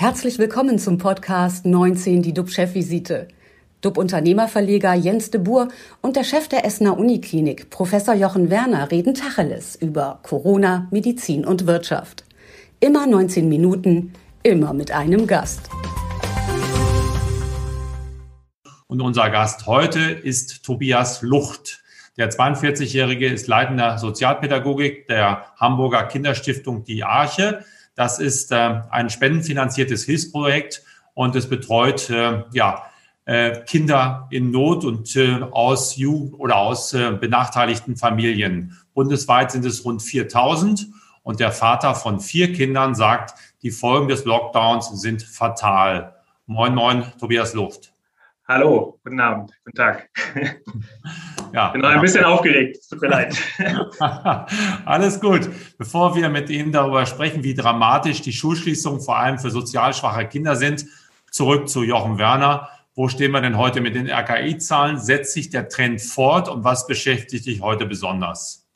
Herzlich willkommen zum Podcast 19, die DUB-Chefvisite. DUB-Unternehmerverleger Jens de Boer und der Chef der Essener Uniklinik, Professor Jochen Werner, reden Tacheles über Corona, Medizin und Wirtschaft. Immer 19 Minuten, immer mit einem Gast. Und unser Gast heute ist Tobias Lucht. Der 42-Jährige ist leitender Sozialpädagogik der Hamburger Kinderstiftung Die Arche. Das ist äh, ein spendenfinanziertes Hilfsprojekt und es betreut äh, ja, äh, Kinder in Not und aus Ju oder aus benachteiligten Familien. Bundesweit sind es rund 4000 und der Vater von vier Kindern sagt, die Folgen des Lockdowns sind fatal. Moin, moin, Tobias Luft. Hallo, guten Abend, guten Tag. Ja, bin noch ein bisschen aufgeregt, tut mir leid. Alles gut. Bevor wir mit Ihnen darüber sprechen, wie dramatisch die Schulschließungen vor allem für sozial schwache Kinder sind, zurück zu Jochen Werner. Wo stehen wir denn heute mit den RKI-Zahlen? Setzt sich der Trend fort und was beschäftigt dich heute besonders?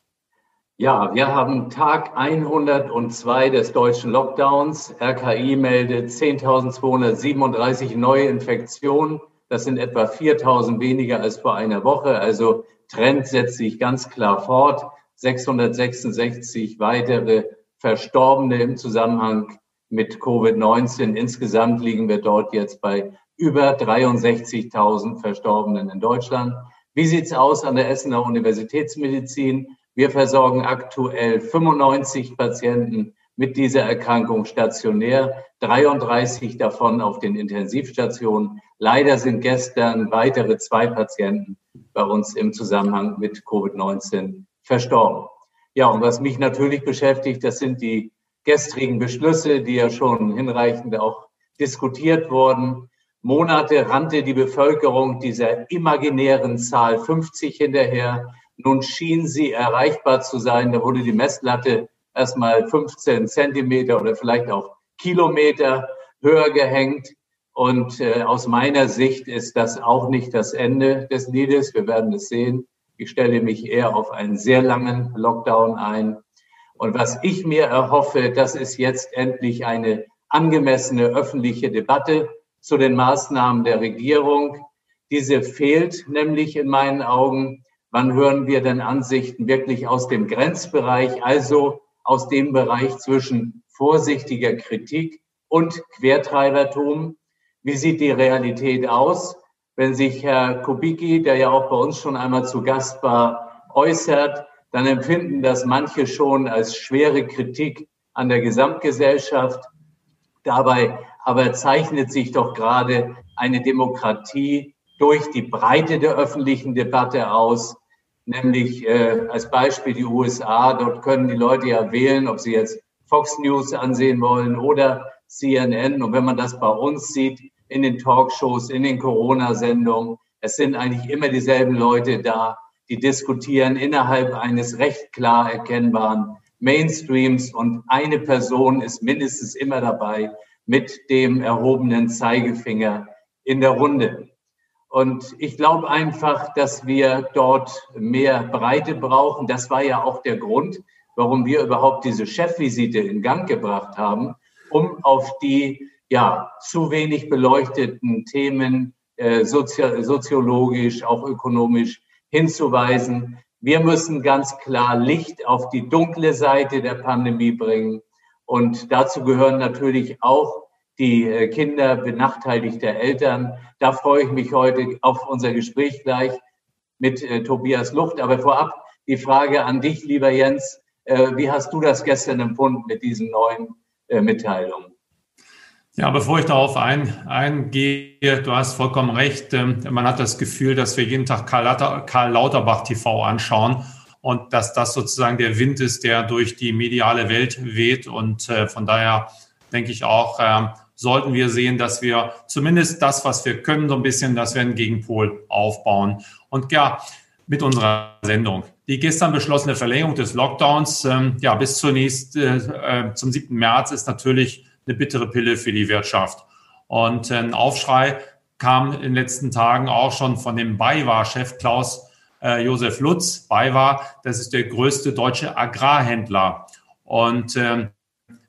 Ja, wir haben Tag 102 des deutschen Lockdowns. RKI meldet 10.237 neue Infektionen. Das sind etwa 4000 weniger als vor einer Woche. Also Trend setzt sich ganz klar fort. 666 weitere Verstorbene im Zusammenhang mit Covid-19. Insgesamt liegen wir dort jetzt bei über 63.000 Verstorbenen in Deutschland. Wie sieht's aus an der Essener Universitätsmedizin? Wir versorgen aktuell 95 Patienten mit dieser Erkrankung stationär, 33 davon auf den Intensivstationen. Leider sind gestern weitere zwei Patienten bei uns im Zusammenhang mit Covid-19 verstorben. Ja, und was mich natürlich beschäftigt, das sind die gestrigen Beschlüsse, die ja schon hinreichend auch diskutiert wurden. Monate rannte die Bevölkerung dieser imaginären Zahl 50 hinterher. Nun schien sie erreichbar zu sein. Da wurde die Messlatte erstmal 15 Zentimeter oder vielleicht auch Kilometer höher gehängt. Und äh, aus meiner Sicht ist das auch nicht das Ende des Liedes. Wir werden es sehen. Ich stelle mich eher auf einen sehr langen Lockdown ein. Und was ich mir erhoffe, das ist jetzt endlich eine angemessene öffentliche Debatte zu den Maßnahmen der Regierung. Diese fehlt nämlich in meinen Augen. Wann hören wir denn Ansichten wirklich aus dem Grenzbereich, also aus dem Bereich zwischen vorsichtiger Kritik und Quertreibertum. Wie sieht die Realität aus, wenn sich Herr Kubicki, der ja auch bei uns schon einmal zu Gast war, äußert, dann empfinden das manche schon als schwere Kritik an der Gesamtgesellschaft. Dabei aber zeichnet sich doch gerade eine Demokratie durch die Breite der öffentlichen Debatte aus, nämlich äh, als Beispiel die USA. Dort können die Leute ja wählen, ob sie jetzt Fox News ansehen wollen oder CNN. Und wenn man das bei uns sieht, in den Talkshows, in den Corona-Sendungen, es sind eigentlich immer dieselben Leute da, die diskutieren innerhalb eines recht klar erkennbaren Mainstreams und eine Person ist mindestens immer dabei mit dem erhobenen Zeigefinger in der Runde. Und ich glaube einfach, dass wir dort mehr Breite brauchen. Das war ja auch der Grund, warum wir überhaupt diese Chefvisite in Gang gebracht haben, um auf die ja zu wenig beleuchteten Themen äh, sozio soziologisch, auch ökonomisch hinzuweisen. Wir müssen ganz klar Licht auf die dunkle Seite der Pandemie bringen. Und dazu gehören natürlich auch die äh, Kinder benachteiligter Eltern. Da freue ich mich heute auf unser Gespräch gleich mit äh, Tobias Lucht. Aber vorab die Frage an dich, lieber Jens. Äh, wie hast du das gestern empfunden mit diesen neuen äh, Mitteilungen? Ja, bevor ich darauf ein, eingehe, du hast vollkommen recht. Ähm, man hat das Gefühl, dass wir jeden Tag Karl, Karl Lauterbach TV anschauen und dass das sozusagen der Wind ist, der durch die mediale Welt weht. Und äh, von daher denke ich auch, ähm, sollten wir sehen, dass wir zumindest das, was wir können, so ein bisschen, dass wir einen Gegenpol aufbauen. Und ja, mit unserer Sendung. Die gestern beschlossene Verlängerung des Lockdowns, ähm, ja, bis zunächst äh, äh zum 7. März ist natürlich eine bittere Pille für die Wirtschaft. Und äh, ein Aufschrei kam in den letzten Tagen auch schon von dem BayWa-Chef Klaus äh, Josef Lutz. BayWa, das ist der größte deutsche Agrarhändler. Und ähm,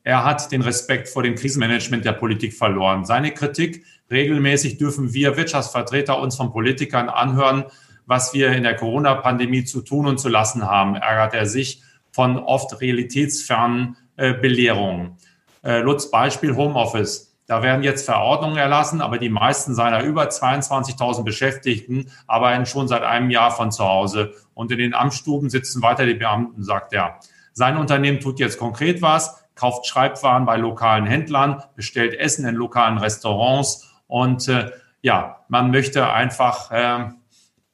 er hat den Respekt vor dem Krisenmanagement der Politik verloren. Seine Kritik, regelmäßig dürfen wir Wirtschaftsvertreter uns von Politikern anhören, was wir in der Corona-Pandemie zu tun und zu lassen haben, ärgert er sich von oft realitätsfernen äh, Belehrungen. Äh, Lutz Beispiel Homeoffice. Da werden jetzt Verordnungen erlassen, aber die meisten seiner über 22.000 Beschäftigten arbeiten schon seit einem Jahr von zu Hause. Und in den Amtsstuben sitzen weiter die Beamten, sagt er. Sein Unternehmen tut jetzt konkret was, kauft Schreibwaren bei lokalen Händlern, bestellt Essen in lokalen Restaurants und äh, ja, man möchte einfach äh,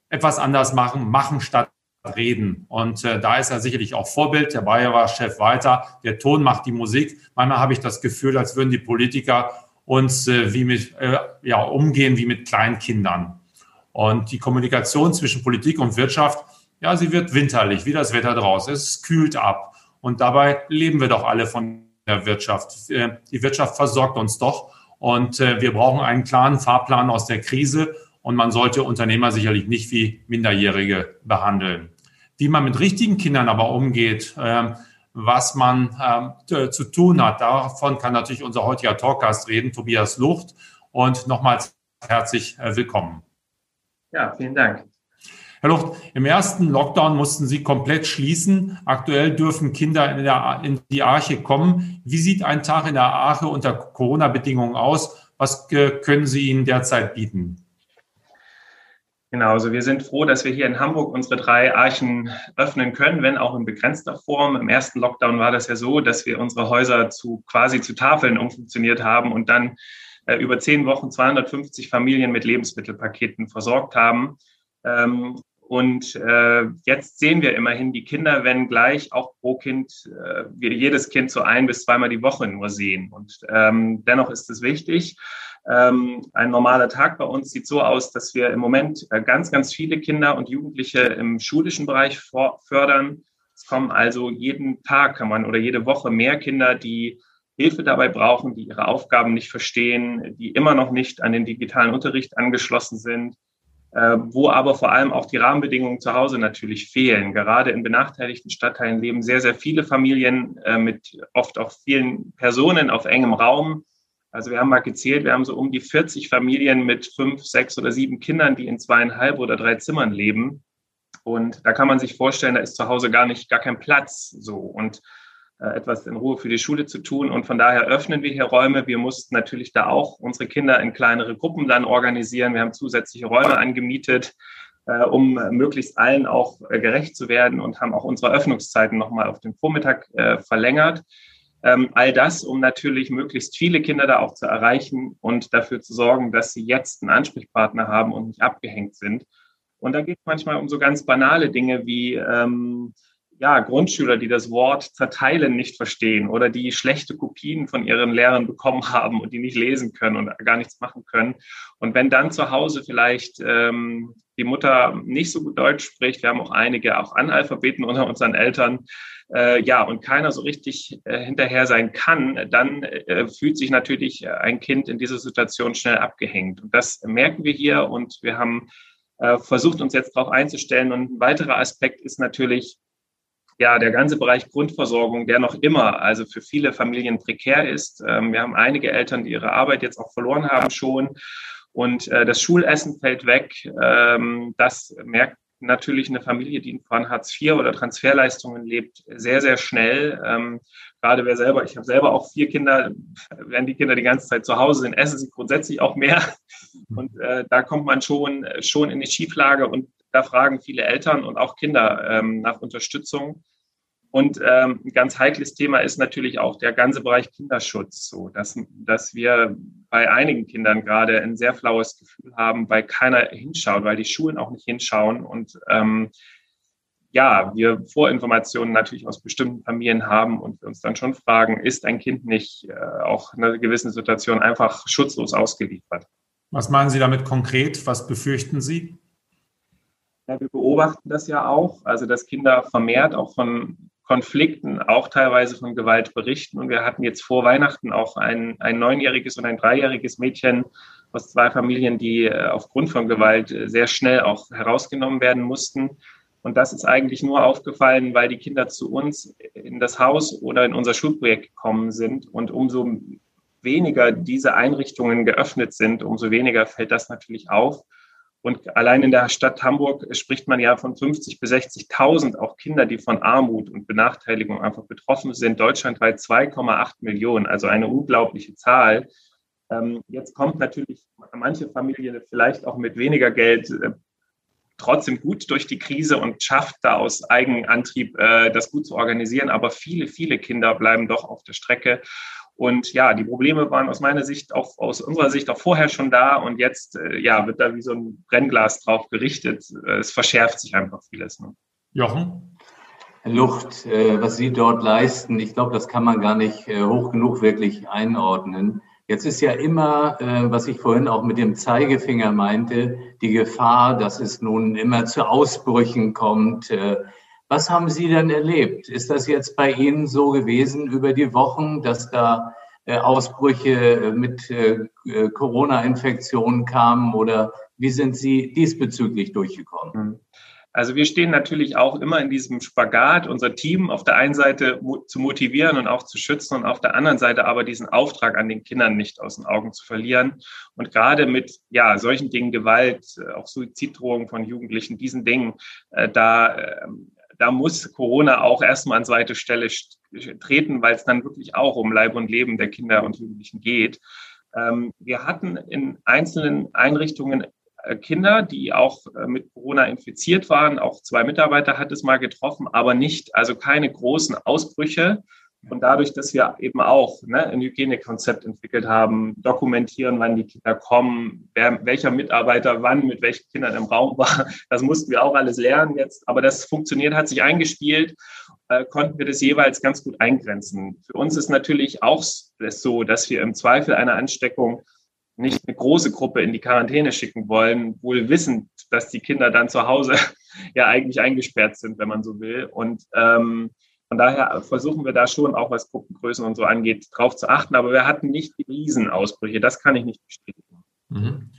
etwas anders machen, machen statt reden. Und äh, da ist er sicherlich auch Vorbild. Der Bayer war Chef weiter. Der Ton macht die Musik. Manchmal habe ich das Gefühl, als würden die Politiker uns äh, wie mit, äh, ja, umgehen wie mit kleinen Kindern. Und die Kommunikation zwischen Politik und Wirtschaft, ja, sie wird winterlich, wie das Wetter draußen. Es kühlt ab. Und dabei leben wir doch alle von der Wirtschaft. Äh, die Wirtschaft versorgt uns doch. Und äh, wir brauchen einen klaren Fahrplan aus der Krise und man sollte Unternehmer sicherlich nicht wie Minderjährige behandeln. Wie man mit richtigen Kindern aber umgeht, ähm, was man ähm, zu tun hat, davon kann natürlich unser heutiger Talkgast reden, Tobias Lucht. Und nochmals herzlich äh, willkommen. Ja, vielen Dank. Herr Lucht, im ersten Lockdown mussten Sie komplett schließen. Aktuell dürfen Kinder in, der, in die Arche kommen. Wie sieht ein Tag in der Arche unter Corona-Bedingungen aus? Was äh, können Sie ihnen derzeit bieten? Genau, also wir sind froh, dass wir hier in Hamburg unsere drei Archen öffnen können, wenn auch in begrenzter Form. Im ersten Lockdown war das ja so, dass wir unsere Häuser zu quasi zu Tafeln umfunktioniert haben und dann äh, über zehn Wochen 250 Familien mit Lebensmittelpaketen versorgt haben. Ähm, und äh, jetzt sehen wir immerhin die Kinder, wenn gleich auch pro Kind, äh, wir jedes Kind so ein bis zweimal die Woche nur sehen. Und ähm, dennoch ist es wichtig, ein normaler Tag bei uns sieht so aus, dass wir im Moment äh, ganz, ganz viele Kinder und Jugendliche im schulischen Bereich fördern. Es kommen also jeden Tag kann man oder jede Woche mehr Kinder, die Hilfe dabei brauchen, die ihre Aufgaben nicht verstehen, die immer noch nicht an den digitalen Unterricht angeschlossen sind, äh, wo aber vor allem auch die Rahmenbedingungen zu Hause natürlich fehlen. Gerade in benachteiligten Stadtteilen leben sehr, sehr viele Familien äh, mit oft auch vielen Personen auf engem Raum also wir haben mal gezählt, wir haben so um die 40 Familien mit fünf, sechs oder sieben Kindern, die in zweieinhalb oder drei Zimmern leben. Und da kann man sich vorstellen, da ist zu Hause gar nicht, gar kein Platz so und äh, etwas in Ruhe für die Schule zu tun. Und von daher öffnen wir hier Räume. Wir mussten natürlich da auch unsere Kinder in kleinere Gruppen dann organisieren. Wir haben zusätzliche Räume angemietet, äh, um möglichst allen auch äh, gerecht zu werden und haben auch unsere Öffnungszeiten nochmal auf den Vormittag äh, verlängert. Ähm, all das, um natürlich möglichst viele Kinder da auch zu erreichen und dafür zu sorgen, dass sie jetzt einen Ansprechpartner haben und nicht abgehängt sind. Und da geht es manchmal um so ganz banale Dinge wie ähm, ja, Grundschüler, die das Wort zerteilen nicht verstehen oder die schlechte Kopien von ihren Lehrern bekommen haben und die nicht lesen können und gar nichts machen können. Und wenn dann zu Hause vielleicht ähm, die Mutter nicht so gut Deutsch spricht, wir haben auch einige auch Analphabeten unter unseren Eltern, äh, ja, und keiner so richtig äh, hinterher sein kann, dann äh, fühlt sich natürlich ein Kind in dieser Situation schnell abgehängt. Und das merken wir hier und wir haben äh, versucht, uns jetzt darauf einzustellen. Und ein weiterer Aspekt ist natürlich, ja, der ganze Bereich Grundversorgung, der noch immer, also für viele Familien prekär ist. Ähm, wir haben einige Eltern, die ihre Arbeit jetzt auch verloren haben schon. Und äh, das Schulessen fällt weg. Ähm, das merkt natürlich eine Familie, die von Hartz IV oder Transferleistungen lebt, sehr, sehr schnell. Ähm, gerade wer selber, ich habe selber auch vier Kinder, wenn die Kinder die ganze Zeit zu Hause sind, essen sie grundsätzlich auch mehr. Und äh, da kommt man schon, schon in die Schieflage und da fragen viele Eltern und auch Kinder ähm, nach Unterstützung. Und ähm, ein ganz heikles Thema ist natürlich auch der ganze Bereich Kinderschutz, so dass, dass wir bei einigen Kindern gerade ein sehr flaues Gefühl haben, weil keiner hinschaut, weil die Schulen auch nicht hinschauen und ähm, ja, wir Vorinformationen natürlich aus bestimmten Familien haben und wir uns dann schon fragen, ist ein Kind nicht äh, auch in einer gewissen Situation einfach schutzlos ausgeliefert? Was meinen Sie damit konkret? Was befürchten Sie? Ja, wir beobachten das ja auch, also dass Kinder vermehrt auch von Konflikten, auch teilweise von Gewalt berichten. Und wir hatten jetzt vor Weihnachten auch ein, ein neunjähriges und ein dreijähriges Mädchen aus zwei Familien, die äh, aufgrund von Gewalt äh, sehr schnell auch herausgenommen werden mussten. Und das ist eigentlich nur aufgefallen, weil die Kinder zu uns in das Haus oder in unser Schulprojekt gekommen sind. Und umso weniger diese Einrichtungen geöffnet sind, umso weniger fällt das natürlich auf. Und allein in der Stadt Hamburg spricht man ja von 50 bis 60.000 auch Kinder, die von Armut und Benachteiligung einfach betroffen sind. Deutschlandweit 2,8 Millionen, also eine unglaubliche Zahl. Ähm, jetzt kommt natürlich manche Familie vielleicht auch mit weniger Geld äh, trotzdem gut durch die Krise und schafft da aus Eigenantrieb äh, das gut zu organisieren. Aber viele, viele Kinder bleiben doch auf der Strecke. Und ja, die Probleme waren aus meiner Sicht auch aus unserer Sicht auch vorher schon da und jetzt äh, ja wird da wie so ein Brennglas drauf gerichtet. Äh, es verschärft sich einfach vieles. Ne? Jochen? Herr Lucht, äh, was Sie dort leisten, ich glaube, das kann man gar nicht äh, hoch genug wirklich einordnen. Jetzt ist ja immer, äh, was ich vorhin auch mit dem Zeigefinger meinte, die Gefahr, dass es nun immer zu Ausbrüchen kommt. Was haben Sie denn erlebt? Ist das jetzt bei Ihnen so gewesen über die Wochen, dass da äh, Ausbrüche äh, mit äh, Corona-Infektionen kamen oder wie sind Sie diesbezüglich durchgekommen? Hm. Also wir stehen natürlich auch immer in diesem Spagat, unser Team auf der einen Seite zu motivieren und auch zu schützen und auf der anderen Seite aber diesen Auftrag an den Kindern nicht aus den Augen zu verlieren. Und gerade mit ja solchen Dingen, Gewalt, auch Suiziddrohungen von Jugendlichen, diesen Dingen, da ähm, da muss Corona auch erstmal an zweite Stelle treten, weil es dann wirklich auch um Leib und Leben der Kinder und Jugendlichen geht. Ähm, wir hatten in einzelnen Einrichtungen äh, Kinder, die auch äh, mit Corona infiziert waren. Auch zwei Mitarbeiter hat es mal getroffen, aber nicht, also keine großen Ausbrüche. Und dadurch, dass wir eben auch ne, ein Hygienekonzept entwickelt haben, dokumentieren, wann die Kinder kommen, wer, welcher Mitarbeiter wann mit welchen Kindern im Raum war, das mussten wir auch alles lernen jetzt. Aber das funktioniert, hat sich eingespielt, äh, konnten wir das jeweils ganz gut eingrenzen. Für uns ist natürlich auch so, dass wir im Zweifel einer Ansteckung nicht eine große Gruppe in die Quarantäne schicken wollen, wohl wissend, dass die Kinder dann zu Hause ja eigentlich eingesperrt sind, wenn man so will. Und ähm, von daher versuchen wir da schon auch, was Gruppengrößen und so angeht, drauf zu achten. Aber wir hatten nicht die Riesenausbrüche. Das kann ich nicht bestätigen. Mhm.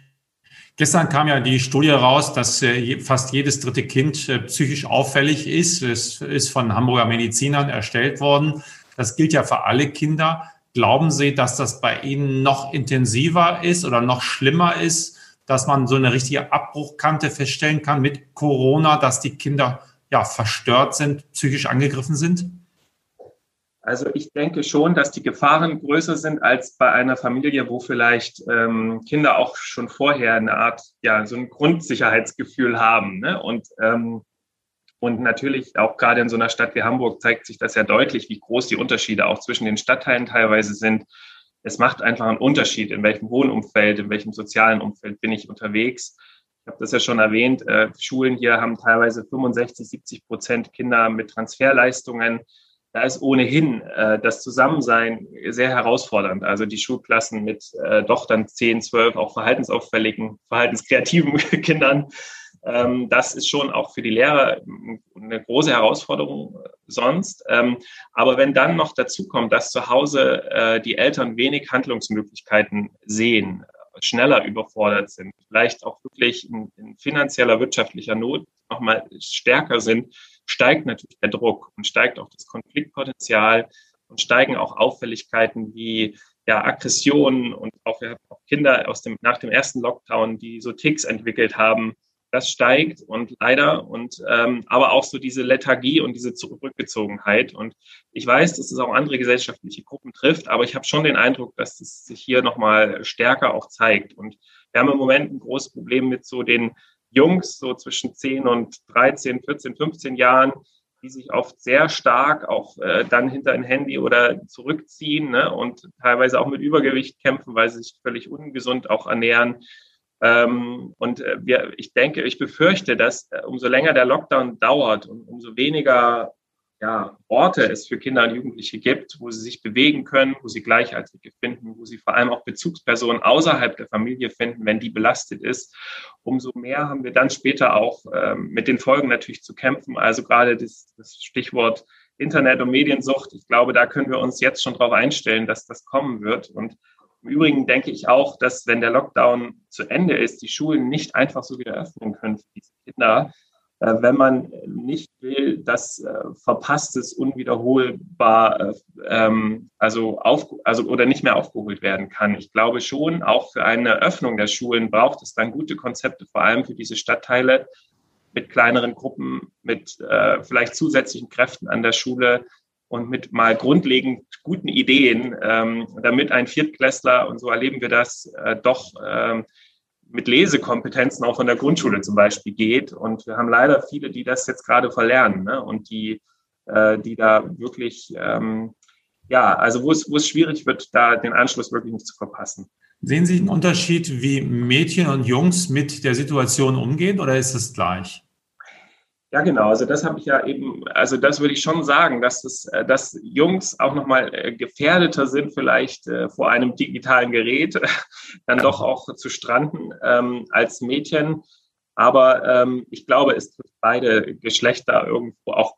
Gestern kam ja die Studie raus, dass äh, fast jedes dritte Kind äh, psychisch auffällig ist. Es ist von Hamburger Medizinern erstellt worden. Das gilt ja für alle Kinder. Glauben Sie, dass das bei Ihnen noch intensiver ist oder noch schlimmer ist, dass man so eine richtige Abbruchkante feststellen kann mit Corona, dass die Kinder ja, verstört sind, psychisch angegriffen sind? Also ich denke schon, dass die Gefahren größer sind als bei einer Familie, wo vielleicht ähm, Kinder auch schon vorher eine Art, ja, so ein Grundsicherheitsgefühl haben. Ne? Und, ähm, und natürlich auch gerade in so einer Stadt wie Hamburg zeigt sich das ja deutlich, wie groß die Unterschiede auch zwischen den Stadtteilen teilweise sind. Es macht einfach einen Unterschied, in welchem Wohnumfeld, in welchem sozialen Umfeld bin ich unterwegs habe das ja schon erwähnt, äh, Schulen hier haben teilweise 65, 70 Prozent Kinder mit Transferleistungen. Da ist ohnehin äh, das Zusammensein sehr herausfordernd. Also die Schulklassen mit äh, doch dann 10, 12 auch verhaltensauffälligen, verhaltenskreativen Kindern. Ähm, das ist schon auch für die Lehrer eine große Herausforderung äh, sonst. Ähm, aber wenn dann noch dazu kommt, dass zu Hause äh, die Eltern wenig Handlungsmöglichkeiten sehen, schneller überfordert sind, vielleicht auch wirklich in, in finanzieller, wirtschaftlicher Not nochmal stärker sind, steigt natürlich der Druck und steigt auch das Konfliktpotenzial und steigen auch Auffälligkeiten wie ja, Aggressionen und auch, wir haben auch Kinder aus dem, nach dem ersten Lockdown, die so Ticks entwickelt haben, das steigt und leider und ähm, aber auch so diese Lethargie und diese Zurückgezogenheit. Und ich weiß, dass es auch andere gesellschaftliche Gruppen trifft, aber ich habe schon den Eindruck, dass es sich hier nochmal stärker auch zeigt. Und wir haben im Moment ein großes Problem mit so den Jungs, so zwischen 10 und 13, 14, 15 Jahren, die sich oft sehr stark auch äh, dann hinter ein Handy oder zurückziehen ne, und teilweise auch mit Übergewicht kämpfen, weil sie sich völlig ungesund auch ernähren. Ähm, und äh, wir, ich denke, ich befürchte, dass äh, umso länger der Lockdown dauert und umso weniger ja, Orte es für Kinder und Jugendliche gibt, wo sie sich bewegen können, wo sie Gleichaltrige finden, wo sie vor allem auch Bezugspersonen außerhalb der Familie finden, wenn die belastet ist, umso mehr haben wir dann später auch ähm, mit den Folgen natürlich zu kämpfen. Also gerade das, das Stichwort Internet- und Mediensucht. Ich glaube, da können wir uns jetzt schon darauf einstellen, dass das kommen wird. Und im Übrigen denke ich auch, dass wenn der Lockdown zu Ende ist, die Schulen nicht einfach so wieder öffnen können für diese Kinder, äh, wenn man nicht will, dass äh, Verpasstes unwiederholbar, äh, ähm, also, auf, also oder nicht mehr aufgeholt werden kann. Ich glaube schon, auch für eine Öffnung der Schulen braucht es dann gute Konzepte, vor allem für diese Stadtteile mit kleineren Gruppen, mit vielleicht zusätzlichen Kräften an der Schule und mit mal grundlegend guten Ideen, ähm, damit ein Viertklässler, und so erleben wir das, äh, doch ähm, mit Lesekompetenzen auch von der Grundschule zum Beispiel geht. Und wir haben leider viele, die das jetzt gerade verlernen ne? und die, äh, die da wirklich, ähm, ja, also wo es, wo es schwierig wird, da den Anschluss wirklich nicht zu verpassen. Sehen Sie einen Unterschied, wie Mädchen und Jungs mit der Situation umgehen oder ist es gleich? Ja, genau. Also das habe ich ja eben, also das würde ich schon sagen, dass, es, äh, dass Jungs auch nochmal äh, gefährdeter sind, vielleicht äh, vor einem digitalen Gerät dann doch auch zu stranden ähm, als Mädchen. Aber ähm, ich glaube, es trifft beide Geschlechter irgendwo auch.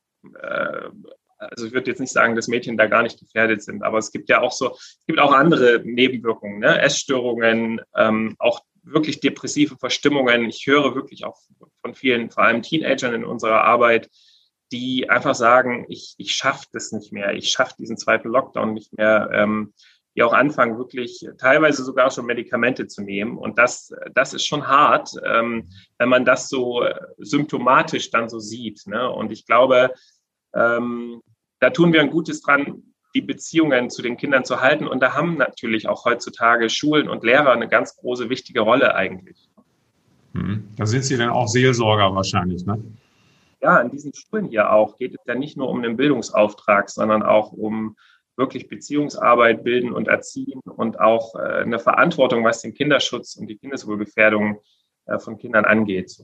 Also ich würde jetzt nicht sagen, dass Mädchen da gar nicht gefährdet sind, aber es gibt ja auch so, es gibt auch andere Nebenwirkungen, ne? Essstörungen, ähm, auch wirklich depressive Verstimmungen. Ich höre wirklich auch von vielen, vor allem Teenagern in unserer Arbeit, die einfach sagen, ich, ich schaffe das nicht mehr, ich schaffe diesen zweiten Lockdown nicht mehr, ähm, die auch anfangen, wirklich teilweise sogar schon Medikamente zu nehmen. Und das, das ist schon hart, ähm, wenn man das so symptomatisch dann so sieht. Ne? Und ich glaube, ähm, da tun wir ein Gutes dran, die Beziehungen zu den Kindern zu halten. Und da haben natürlich auch heutzutage Schulen und Lehrer eine ganz große, wichtige Rolle eigentlich. Hm. Da sind Sie dann auch Seelsorger wahrscheinlich, ne? Ja, in diesen Schulen hier auch geht es ja nicht nur um den Bildungsauftrag, sondern auch um wirklich Beziehungsarbeit bilden und erziehen und auch äh, eine Verantwortung, was den Kinderschutz und die Kindeswohlgefährdung äh, von Kindern angeht.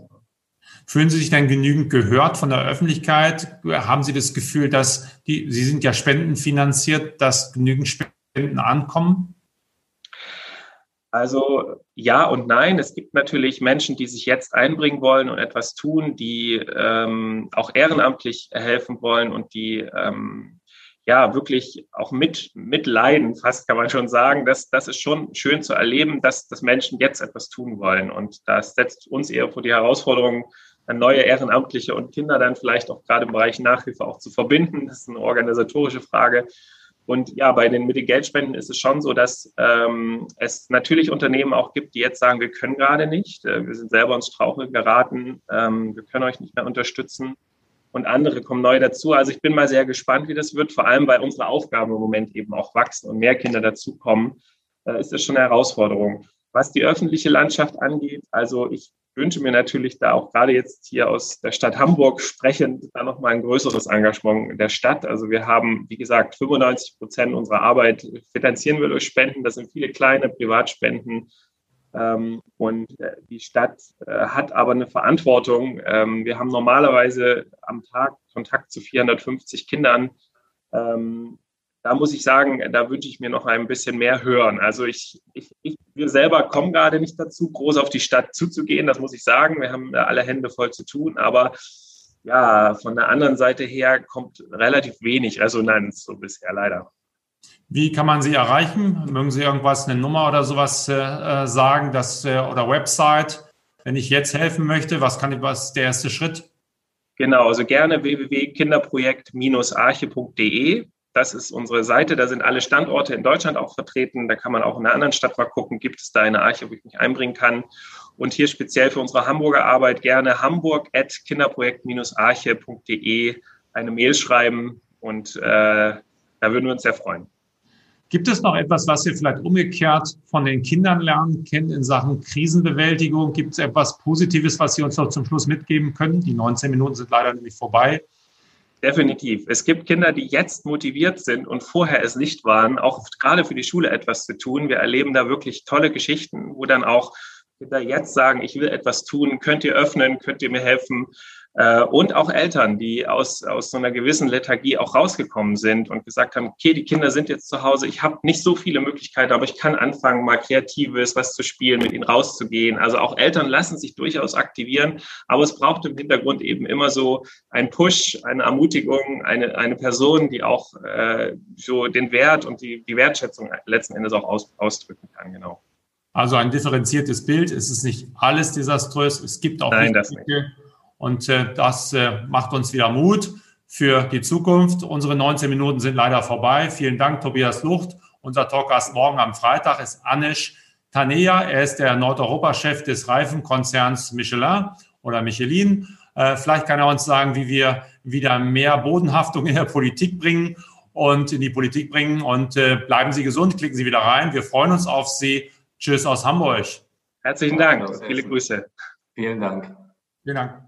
Fühlen Sie sich dann genügend gehört von der Öffentlichkeit? Haben Sie das Gefühl, dass die, Sie sind ja spendenfinanziert, dass genügend Spenden ankommen? Also ja und nein. Es gibt natürlich Menschen, die sich jetzt einbringen wollen und etwas tun, die ähm, auch ehrenamtlich helfen wollen und die ähm, ja wirklich auch mit mitleiden, fast kann man schon sagen. Das, das ist schon schön zu erleben, dass, dass Menschen jetzt etwas tun wollen. Und das setzt uns eher vor die Herausforderung, dann neue Ehrenamtliche und Kinder dann vielleicht auch gerade im Bereich Nachhilfe auch zu verbinden. Das ist eine organisatorische Frage. Und ja, bei den mit den Geldspenden ist es schon so, dass ähm, es natürlich Unternehmen auch gibt, die jetzt sagen, wir können gerade nicht, äh, wir sind selber ins Straucheln geraten, ähm, wir können euch nicht mehr unterstützen. Und andere kommen neu dazu. Also ich bin mal sehr gespannt, wie das wird, vor allem weil unsere Aufgaben im Moment eben auch wachsen und mehr Kinder dazukommen, äh, ist das schon eine Herausforderung. Was die öffentliche Landschaft angeht, also ich wünsche mir natürlich da auch gerade jetzt hier aus der Stadt Hamburg sprechend da nochmal ein größeres Engagement der Stadt. Also wir haben, wie gesagt, 95 Prozent unserer Arbeit finanzieren wir durch Spenden. Das sind viele kleine Privatspenden. Ähm, und äh, die Stadt äh, hat aber eine Verantwortung. Ähm, wir haben normalerweise am Tag Kontakt zu 450 Kindern. Ähm, da muss ich sagen, da wünsche ich mir noch ein bisschen mehr hören. Also ich, ich, ich wir selber kommen gerade nicht dazu, groß auf die Stadt zuzugehen, das muss ich sagen. Wir haben alle Hände voll zu tun, aber ja, von der anderen Seite her kommt relativ wenig Resonanz so bisher leider. Wie kann man Sie erreichen? Mögen Sie irgendwas, eine Nummer oder sowas äh, sagen, dass, äh, oder Website? Wenn ich jetzt helfen möchte, was kann ich, was ist der erste Schritt? Genau, also gerne www.kinderprojekt-arche.de. Das ist unsere Seite. Da sind alle Standorte in Deutschland auch vertreten. Da kann man auch in einer anderen Stadt mal gucken, gibt es da eine Arche, wo ich mich einbringen kann. Und hier speziell für unsere Hamburger Arbeit gerne hamburg.kinderprojekt-arche.de eine Mail schreiben und äh, da würden wir uns sehr freuen. Gibt es noch etwas, was Sie vielleicht umgekehrt von den Kindern lernen kennen in Sachen Krisenbewältigung? Gibt es etwas Positives, was Sie uns noch zum Schluss mitgeben können? Die 19 Minuten sind leider nämlich vorbei. Definitiv. Es gibt Kinder, die jetzt motiviert sind und vorher es nicht waren, auch gerade für die Schule etwas zu tun. Wir erleben da wirklich tolle Geschichten, wo dann auch Kinder jetzt sagen, ich will etwas tun, könnt ihr öffnen, könnt ihr mir helfen. Äh, und auch Eltern, die aus, aus so einer gewissen Lethargie auch rausgekommen sind und gesagt haben, okay, die Kinder sind jetzt zu Hause, ich habe nicht so viele Möglichkeiten, aber ich kann anfangen, mal Kreatives, was zu spielen, mit ihnen rauszugehen. Also auch Eltern lassen sich durchaus aktivieren, aber es braucht im Hintergrund eben immer so ein Push, eine Ermutigung, eine, eine Person, die auch äh, so den Wert und die, die Wertschätzung letzten Endes auch aus, ausdrücken kann, genau. Also ein differenziertes Bild. Es ist nicht alles desaströs. Es gibt auch Nein, das nicht Und äh, das äh, macht uns wieder Mut für die Zukunft. Unsere 19 Minuten sind leider vorbei. Vielen Dank, Tobias Lucht. Unser Talkgast morgen am Freitag ist Anish Tanea. Er ist der Nordeuropa-Chef des Reifenkonzerns Michelin oder Michelin. Äh, vielleicht kann er uns sagen, wie wir wieder mehr Bodenhaftung in der Politik bringen und in die Politik bringen. Und äh, bleiben Sie gesund, klicken Sie wieder rein. Wir freuen uns auf Sie. Tschüss aus Hamburg. Herzlichen Dank. Viele Grüße. Vielen Dank. Vielen Dank.